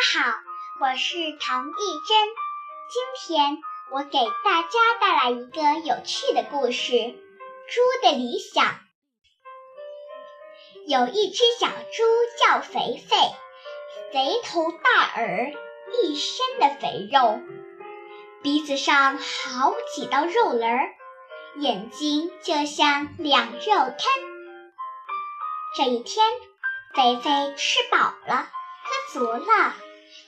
大家好，我是唐艺珍。今天我给大家带来一个有趣的故事《猪的理想》。有一只小猪叫肥肥，肥头大耳，一身的肥肉，鼻子上好几道肉棱儿，眼睛就像两肉摊。这一天，肥肥吃饱了。喝足了，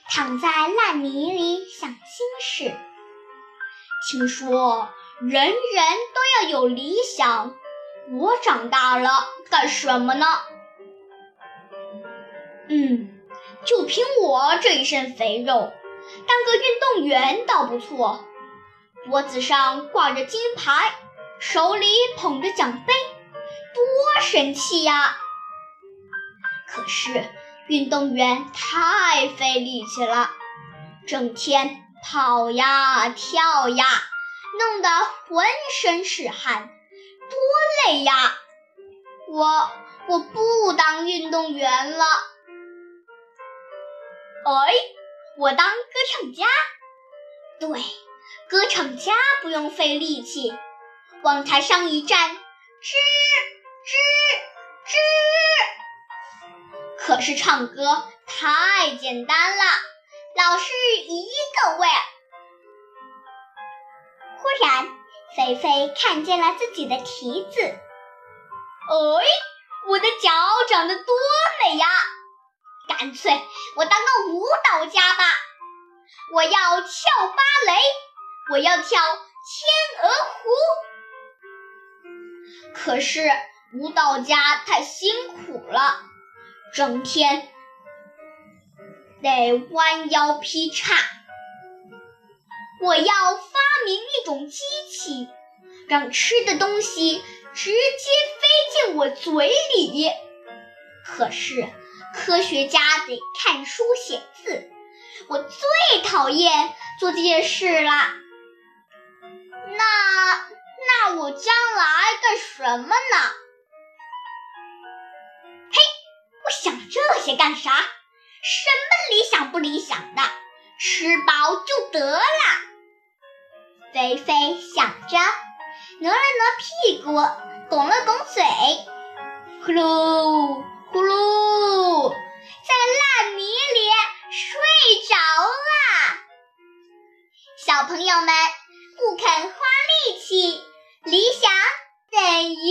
躺在烂泥里想心事。听说人人都要有理想，我长大了干什么呢？嗯，就凭我这一身肥肉，当个运动员倒不错。脖子上挂着金牌，手里捧着奖杯，多神气呀！可是。运动员太费力气了，整天跑呀跳呀，弄得浑身是汗，多累呀！我我不当运动员了。哎，我当歌唱家。对，歌唱家不用费力气，往台上一站，吱吱吱。可是唱歌太简单了，老是一个味儿。忽然，菲菲看见了自己的蹄子。哎，我的脚长得多美呀！干脆我当个舞蹈家吧。我要跳芭蕾，我要跳天鹅湖。可是舞蹈家太辛苦了。整天得弯腰劈叉。我要发明一种机器，让吃的东西直接飞进我嘴里。可是科学家得看书写字，我最讨厌做这件事了。那那我将来干什么呢？想这些干啥？什么理想不理想的，吃饱就得了。菲菲想着，挪了挪屁股，拱了拱嘴，呼噜呼噜，在烂泥里睡着了。小朋友们不肯花力气，理想等于